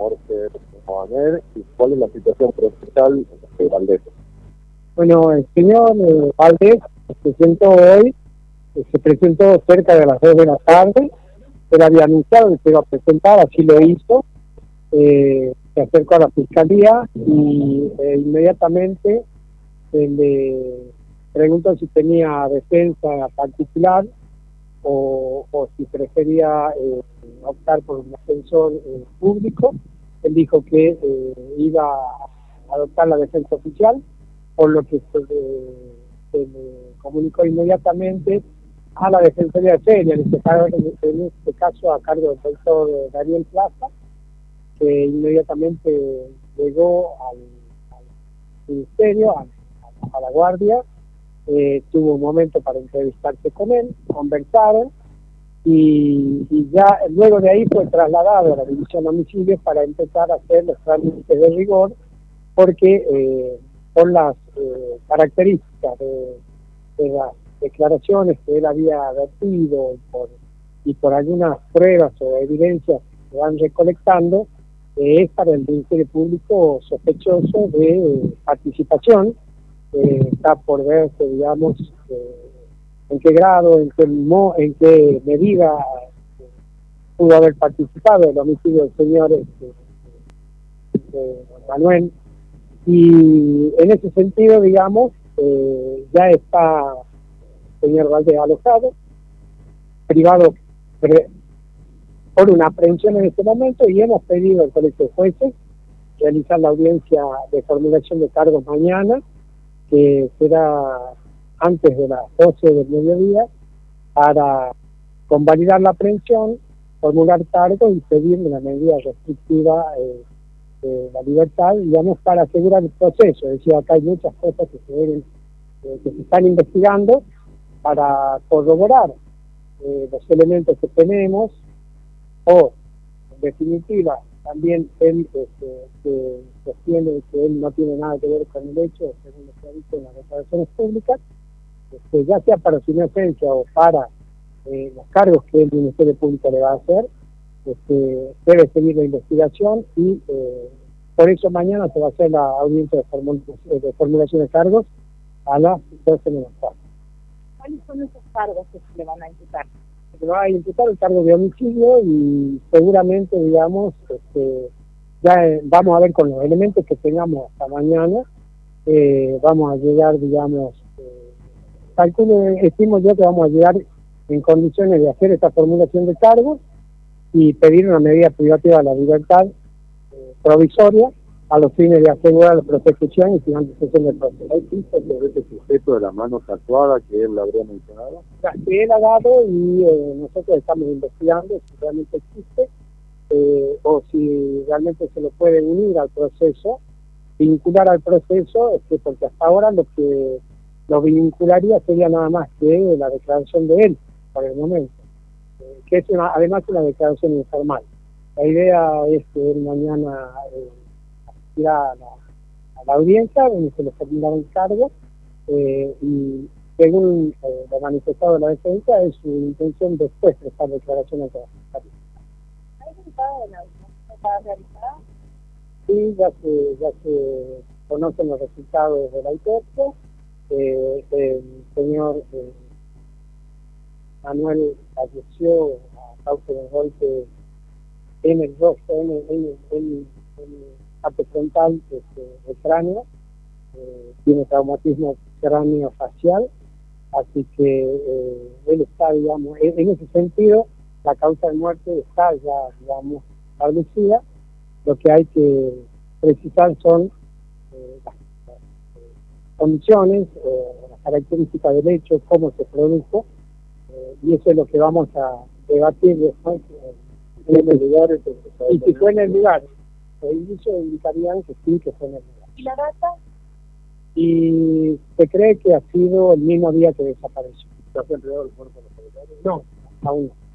Jorge Mohamed y cuál es la situación procesal de Valdés. Bueno, el señor eh, Valdés se presentó hoy, eh, se presentó cerca de las 2 de la tarde, él había anunciado que se iba a presentar, así lo hizo, eh, se acercó a la fiscalía y eh, inmediatamente se le preguntó si tenía defensa particular o, si prefería eh, optar por un defensor eh, público. Él dijo que eh, iba a adoptar la defensa oficial, por lo que se, le comunicó inmediatamente a la Defensoría de Feria, en este, en este caso a cargo del doctor Daniel Plaza, que inmediatamente llegó al, ministerio, a la guardia, eh, tuvo un momento para entrevistarse con él, conversaron y, ya luego de ahí fue trasladado a la división de homicidios para empezar a hacer los trámites de rigor porque eh, por las eh, características de, las declaraciones que él había vertido y por, y por algunas pruebas o evidencias que van recolectando, es para el Ministerio Público sospechoso de participación eh, está por verse, digamos, eh, en qué grado, en qué, en qué medida eh, pudo haber participado el homicidio del señor este, Manuel. Y en ese sentido, digamos, ya está el señor Valdés alojado, privado por una aprehensión en este momento y hemos pedido al Colegio de Jueces realizar la audiencia de formulación de cargos mañana que será antes de las 12 del mediodía, para convalidar la aprehensión, formular cargo y pedir una medida restrictiva eh, de la libertad, digamos, para asegurar el proceso. Es decir, acá hay muchas cosas que se, deben, eh, que se están investigando para corroborar eh, los elementos que tenemos o, en definitiva, también él este, sostiene que él no tiene nada que ver con el hecho, según lo que ha dicho en las declaraciones públicas, este, ya sea para su inocencia o para eh, los cargos que el Ministerio Público le va a hacer, este, debe seguir la investigación y eh, por eso mañana se va a hacer la audiencia de, de formulación de cargos a las 12 de la tarde. ¿Cuáles son esos cargos que se le van a imputar? se va a imputar el cargo de homicidio y seguramente, digamos, este, ya eh, vamos a ver con los elementos que tengamos hasta mañana, eh, vamos a llegar, digamos, eh, calculo, estimo yo que vamos a llegar en condiciones de hacer esta formulación de cargos y pedir una medida privativa de la libertad provisoria a los fines de asegurar la prosecución y finalización del proceso. ¿Hay pistas sobre este sujeto de las manos actuadas que él habría mencionado? que él ha dado y eh, nosotros estamos investigando si realmente existe eh, o si realmente se lo puede unir al proceso, vincular al proceso, este, porque hasta ahora lo que lo vincularía sería nada más que la declaración de él, por el momento, eh, que es además una declaración informal. La idea es que él mañana a la, audiencia donde se le el cargo eh, y según eh, lo manifestado de la defensa es su intención después de esta declaración ante la ¿Hay resultado de la audiencia realizada? Sí, ya se, ya se conocen los resultados de la autopsia. El señor eh, Manuel falleció a causa del golpe en el rostro, en el, en frontal este, cráneo, eh, tiene traumatismo cráneo facial, así que él está, digamos, en, ese sentido, la causa de muerte está ya, digamos, establecida. Lo que hay que precisar son eh, las, condiciones, las características del hecho, cómo se produjo, y eso es lo que vamos a debatir después. en el lugar, y si fue en el lugar, los indicios indicarían que sí, que fue en el lugar. ¿Y la data? Y se cree que ha sido el mismo día que desapareció. ¿Se ha entregado el cuerpo a los No, aún no.